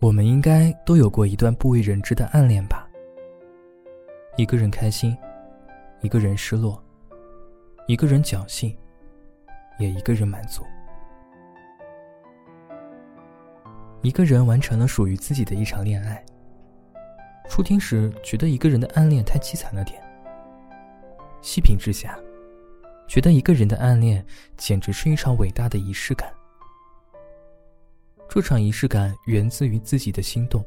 我们应该都有过一段不为人知的暗恋吧？一个人开心，一个人失落，一个人侥幸，也一个人满足。一个人完成了属于自己的一场恋爱。初听时觉得一个人的暗恋太凄惨了点，细品之下，觉得一个人的暗恋简直是一场伟大的仪式感。这场仪式感源自于自己的心动，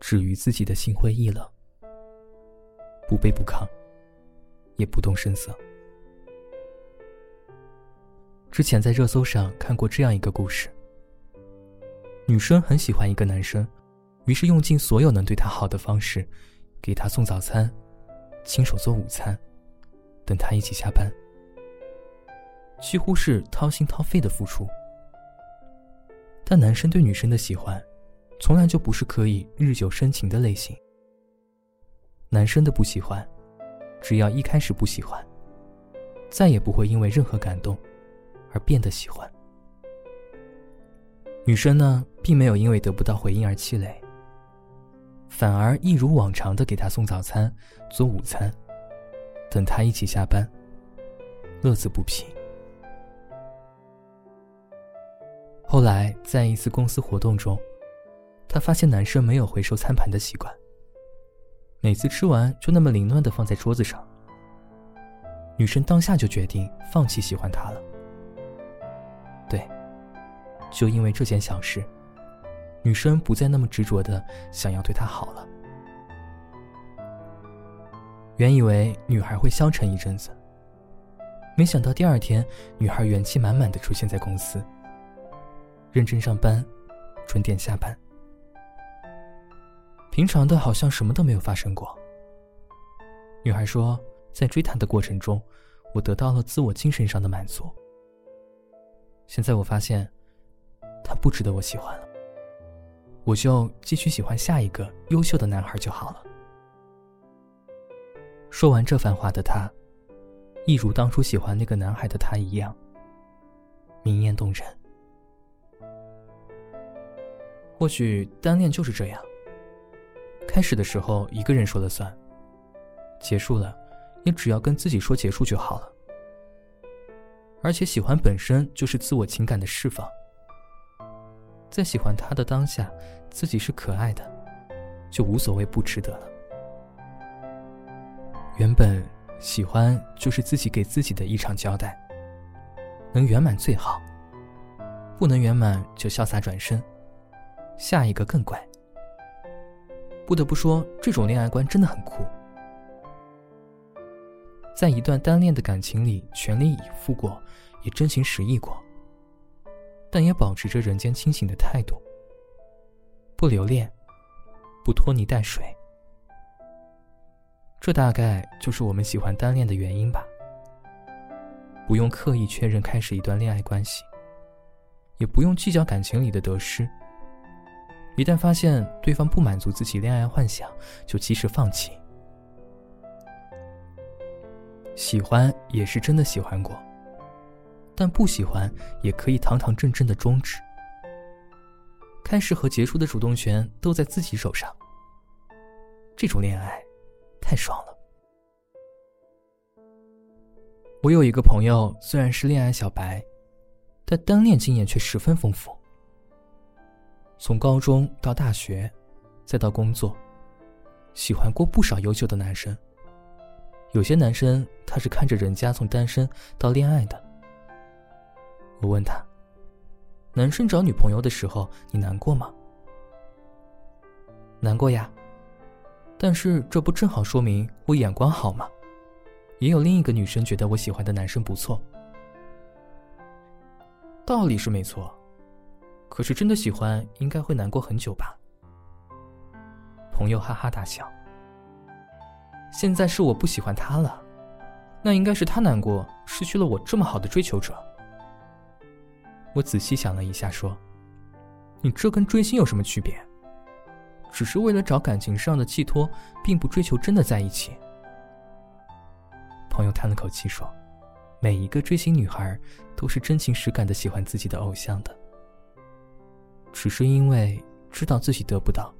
止于自己的心灰意冷，不卑不亢，也不动声色。之前在热搜上看过这样一个故事：女生很喜欢一个男生，于是用尽所有能对他好的方式，给他送早餐，亲手做午餐，等他一起下班，几乎是掏心掏肺的付出。但男生对女生的喜欢，从来就不是可以日久生情的类型。男生的不喜欢，只要一开始不喜欢，再也不会因为任何感动而变得喜欢。女生呢，并没有因为得不到回应而气馁，反而一如往常的给他送早餐、做午餐，等他一起下班，乐此不疲。后来，在一次公司活动中，他发现男生没有回收餐盘的习惯，每次吃完就那么凌乱的放在桌子上。女生当下就决定放弃喜欢他了。对，就因为这件小事，女生不再那么执着的想要对他好了。原以为女孩会消沉一阵子，没想到第二天，女孩元气满满的出现在公司。认真上班，准点下班。平常的好像什么都没有发生过。女孩说，在追他的过程中，我得到了自我精神上的满足。现在我发现，他不值得我喜欢了。我就继续喜欢下一个优秀的男孩就好了。说完这番话的他，一如当初喜欢那个男孩的他一样，明艳动人。或许单恋就是这样。开始的时候一个人说了算，结束了，也只要跟自己说结束就好了。而且喜欢本身就是自我情感的释放，在喜欢他的当下，自己是可爱的，就无所谓不值得了。原本喜欢就是自己给自己的一场交代，能圆满最好，不能圆满就潇洒转身。下一个更乖。不得不说，这种恋爱观真的很酷。在一段单恋的感情里，全力以赴过，也真情实意过，但也保持着人间清醒的态度，不留恋，不拖泥带水。这大概就是我们喜欢单恋的原因吧。不用刻意确认开始一段恋爱关系，也不用计较感情里的得失。一旦发现对方不满足自己恋爱幻想，就及时放弃。喜欢也是真的喜欢过，但不喜欢也可以堂堂正正的终止。开始和结束的主动权都在自己手上。这种恋爱，太爽了。我有一个朋友，虽然是恋爱小白，但单恋经验却十分丰富。从高中到大学，再到工作，喜欢过不少优秀的男生。有些男生他是看着人家从单身到恋爱的。我问他：“男生找女朋友的时候，你难过吗？”难过呀，但是这不正好说明我眼光好吗？也有另一个女生觉得我喜欢的男生不错，道理是没错。可是真的喜欢，应该会难过很久吧？朋友哈哈大笑。现在是我不喜欢他了，那应该是他难过，失去了我这么好的追求者。我仔细想了一下，说：“你这跟追星有什么区别？只是为了找感情上的寄托，并不追求真的在一起。”朋友叹了口气说：“每一个追星女孩，都是真情实感的喜欢自己的偶像的。”只是因为知道自己得不到，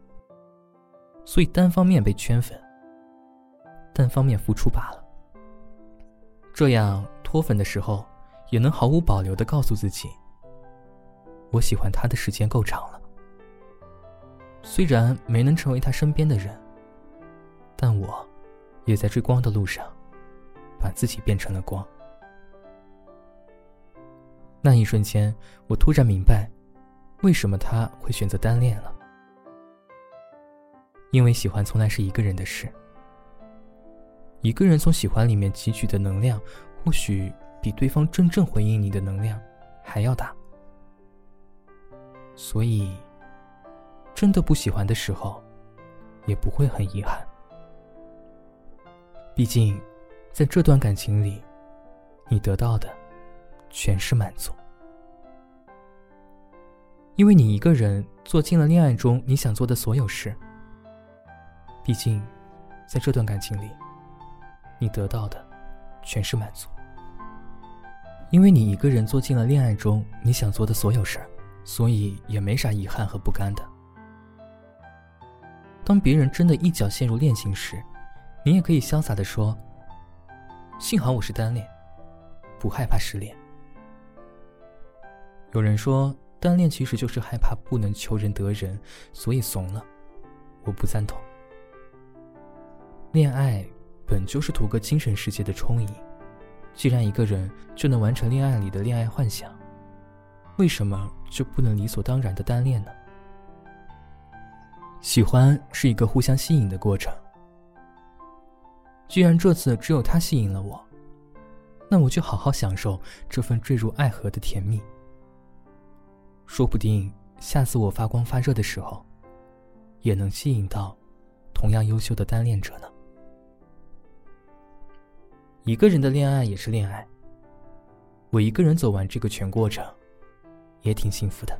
所以单方面被圈粉，单方面付出罢了。这样脱粉的时候，也能毫无保留的告诉自己：我喜欢他的时间够长了。虽然没能成为他身边的人，但我，也在追光的路上，把自己变成了光。那一瞬间，我突然明白，为什么他会选择单恋了。因为喜欢从来是一个人的事，一个人从喜欢里面汲取的能量，或许比对方真正回应你的能量还要大。所以，真的不喜欢的时候，也不会很遗憾。毕竟，在这段感情里，你得到的。全是满足，因为你一个人做尽了恋爱中你想做的所有事。毕竟，在这段感情里，你得到的全是满足，因为你一个人做尽了恋爱中你想做的所有事儿，所以也没啥遗憾和不甘的。当别人真的一脚陷入恋情时，你也可以潇洒的说：“幸好我是单恋，不害怕失恋。”有人说，单恋其实就是害怕不能求人得人，所以怂了。我不赞同。恋爱本就是图个精神世界的充盈，既然一个人就能完成恋爱里的恋爱幻想，为什么就不能理所当然的单恋呢？喜欢是一个互相吸引的过程。既然这次只有他吸引了我，那我就好好享受这份坠入爱河的甜蜜。说不定下次我发光发热的时候，也能吸引到同样优秀的单恋者呢。一个人的恋爱也是恋爱，我一个人走完这个全过程，也挺幸福的。